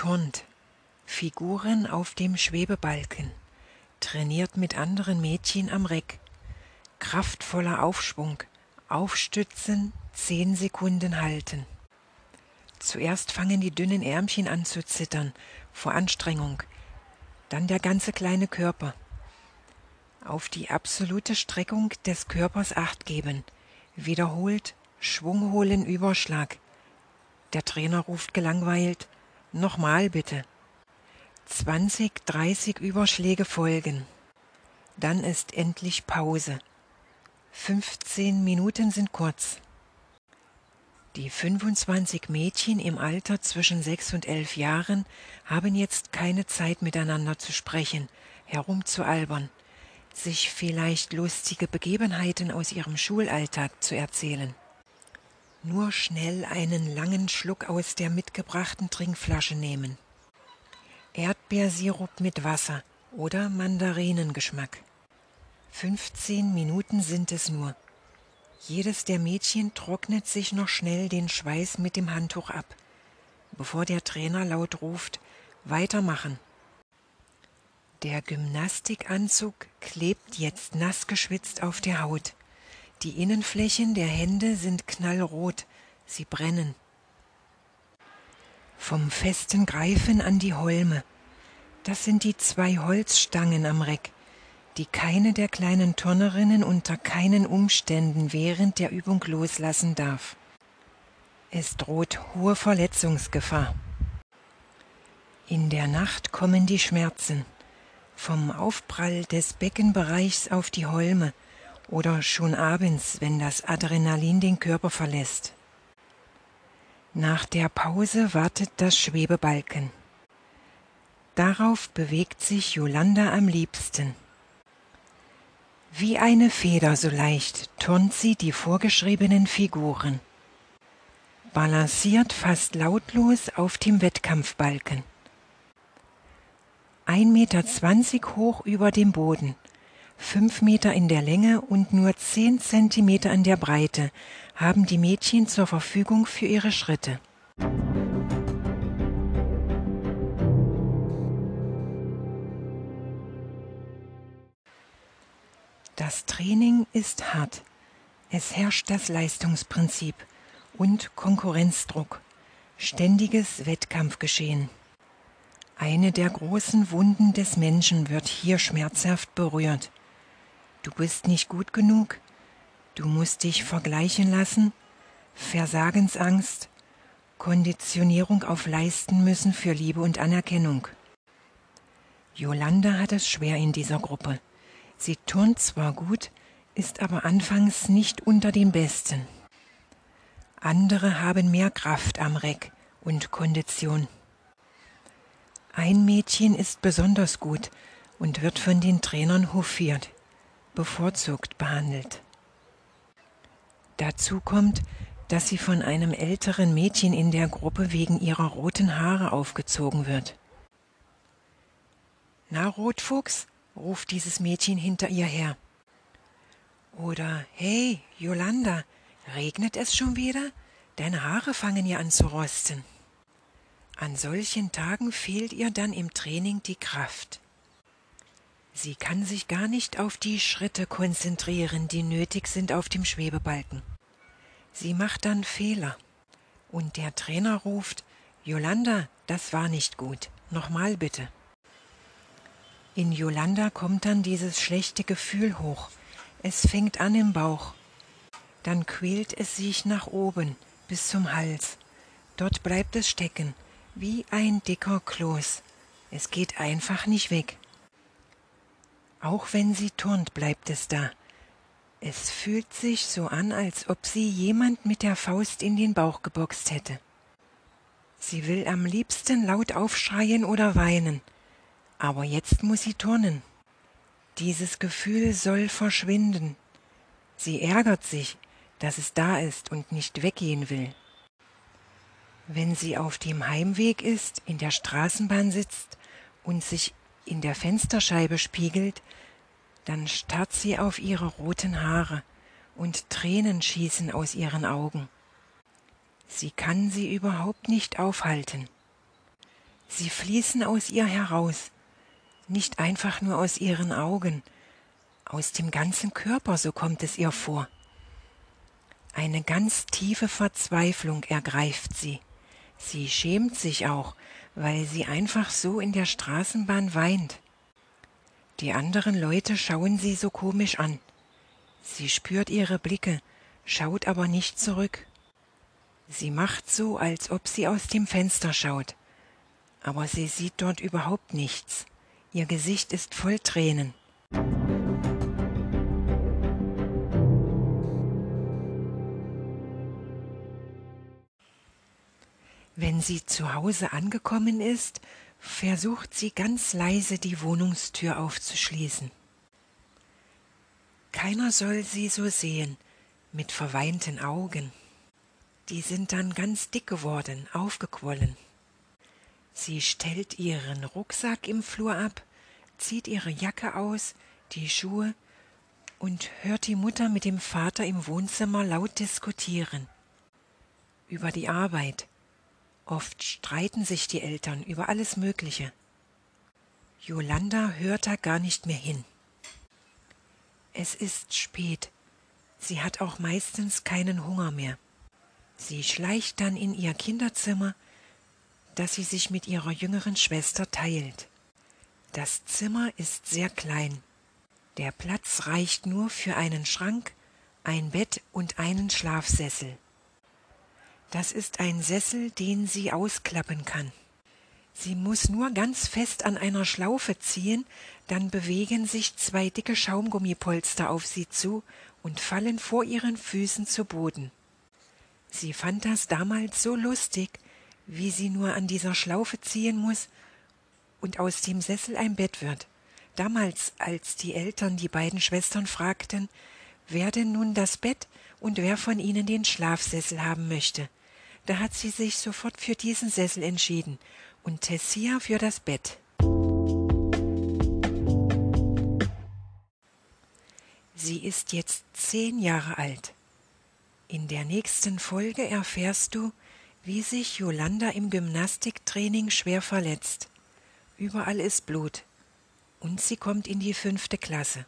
turnt. Figuren auf dem Schwebebalken. Trainiert mit anderen Mädchen am Reck. Kraftvoller Aufschwung. Aufstützen, zehn Sekunden halten. Zuerst fangen die dünnen Ärmchen an zu zittern vor Anstrengung, dann der ganze kleine Körper. Auf die absolute Streckung des Körpers acht geben. Wiederholt Schwung holen, Überschlag. Der Trainer ruft gelangweilt, nochmal bitte. 20, 30 Überschläge folgen. Dann ist endlich Pause. 15 Minuten sind kurz. Die 25 Mädchen im Alter zwischen 6 und 11 Jahren haben jetzt keine Zeit miteinander zu sprechen, herumzualbern, sich vielleicht lustige Begebenheiten aus ihrem Schulalltag zu erzählen. Nur schnell einen langen Schluck aus der mitgebrachten Trinkflasche nehmen. Erdbeersirup mit Wasser oder Mandarinengeschmack. 15 Minuten sind es nur. Jedes der Mädchen trocknet sich noch schnell den Schweiß mit dem Handtuch ab, bevor der Trainer laut ruft Weitermachen. Der Gymnastikanzug klebt jetzt nass geschwitzt auf der Haut. Die Innenflächen der Hände sind knallrot, sie brennen. Vom festen Greifen an die Holme. Das sind die zwei Holzstangen am Reck die keine der kleinen Turnerinnen unter keinen Umständen während der Übung loslassen darf. Es droht hohe Verletzungsgefahr. In der Nacht kommen die Schmerzen vom Aufprall des Beckenbereichs auf die Holme oder schon abends, wenn das Adrenalin den Körper verlässt. Nach der Pause wartet das Schwebebalken. Darauf bewegt sich Jolanda am liebsten. Wie eine Feder so leicht turnt sie die vorgeschriebenen Figuren, balanciert fast lautlos auf dem Wettkampfbalken. Ein Meter zwanzig hoch über dem Boden, fünf Meter in der Länge und nur zehn Zentimeter in der Breite haben die Mädchen zur Verfügung für ihre Schritte. Das Training ist hart. Es herrscht das Leistungsprinzip und Konkurrenzdruck, ständiges Wettkampfgeschehen. Eine der großen Wunden des Menschen wird hier schmerzhaft berührt. Du bist nicht gut genug, du musst dich vergleichen lassen, Versagensangst, Konditionierung auf Leisten müssen für Liebe und Anerkennung. Yolanda hat es schwer in dieser Gruppe. Sie turnt zwar gut, ist aber anfangs nicht unter den Besten. Andere haben mehr Kraft am Reck und Kondition. Ein Mädchen ist besonders gut und wird von den Trainern hofiert, bevorzugt behandelt. Dazu kommt, dass sie von einem älteren Mädchen in der Gruppe wegen ihrer roten Haare aufgezogen wird. Na, Rotfuchs, ruft dieses Mädchen hinter ihr her. Oder Hey, Yolanda, regnet es schon wieder? Deine Haare fangen ja an zu rosten. An solchen Tagen fehlt ihr dann im Training die Kraft. Sie kann sich gar nicht auf die Schritte konzentrieren, die nötig sind auf dem Schwebebalken. Sie macht dann Fehler. Und der Trainer ruft Yolanda, das war nicht gut. Nochmal bitte. In Yolanda kommt dann dieses schlechte Gefühl hoch. Es fängt an im Bauch. Dann quält es sich nach oben bis zum Hals. Dort bleibt es stecken, wie ein dicker Kloß. Es geht einfach nicht weg. Auch wenn sie turnt, bleibt es da. Es fühlt sich so an, als ob sie jemand mit der Faust in den Bauch geboxt hätte. Sie will am liebsten laut aufschreien oder weinen. Aber jetzt muss sie turnen. Dieses Gefühl soll verschwinden. Sie ärgert sich, dass es da ist und nicht weggehen will. Wenn sie auf dem Heimweg ist, in der Straßenbahn sitzt und sich in der Fensterscheibe spiegelt, dann starrt sie auf ihre roten Haare und Tränen schießen aus ihren Augen. Sie kann sie überhaupt nicht aufhalten. Sie fließen aus ihr heraus, nicht einfach nur aus ihren Augen, aus dem ganzen Körper, so kommt es ihr vor. Eine ganz tiefe Verzweiflung ergreift sie. Sie schämt sich auch, weil sie einfach so in der Straßenbahn weint. Die anderen Leute schauen sie so komisch an. Sie spürt ihre Blicke, schaut aber nicht zurück. Sie macht so, als ob sie aus dem Fenster schaut. Aber sie sieht dort überhaupt nichts. Ihr Gesicht ist voll Tränen. Wenn sie zu Hause angekommen ist, versucht sie ganz leise die Wohnungstür aufzuschließen. Keiner soll sie so sehen, mit verweinten Augen. Die sind dann ganz dick geworden, aufgequollen. Sie stellt ihren Rucksack im Flur ab, zieht ihre Jacke aus, die Schuhe und hört die Mutter mit dem Vater im Wohnzimmer laut diskutieren. Über die Arbeit, Oft streiten sich die Eltern über alles Mögliche. Jolanda hört da gar nicht mehr hin. Es ist spät. Sie hat auch meistens keinen Hunger mehr. Sie schleicht dann in ihr Kinderzimmer, das sie sich mit ihrer jüngeren Schwester teilt. Das Zimmer ist sehr klein. Der Platz reicht nur für einen Schrank, ein Bett und einen Schlafsessel. Das ist ein Sessel, den sie ausklappen kann. Sie muss nur ganz fest an einer Schlaufe ziehen, dann bewegen sich zwei dicke Schaumgummipolster auf sie zu und fallen vor ihren Füßen zu Boden. Sie fand das damals so lustig, wie sie nur an dieser Schlaufe ziehen muss und aus dem Sessel ein Bett wird. Damals, als die Eltern die beiden Schwestern fragten, wer denn nun das Bett und wer von ihnen den Schlafsessel haben möchte. Da hat sie sich sofort für diesen Sessel entschieden und Tessia für das Bett. Sie ist jetzt zehn Jahre alt. In der nächsten Folge erfährst du, wie sich Yolanda im Gymnastiktraining schwer verletzt. Überall ist Blut. Und sie kommt in die fünfte Klasse.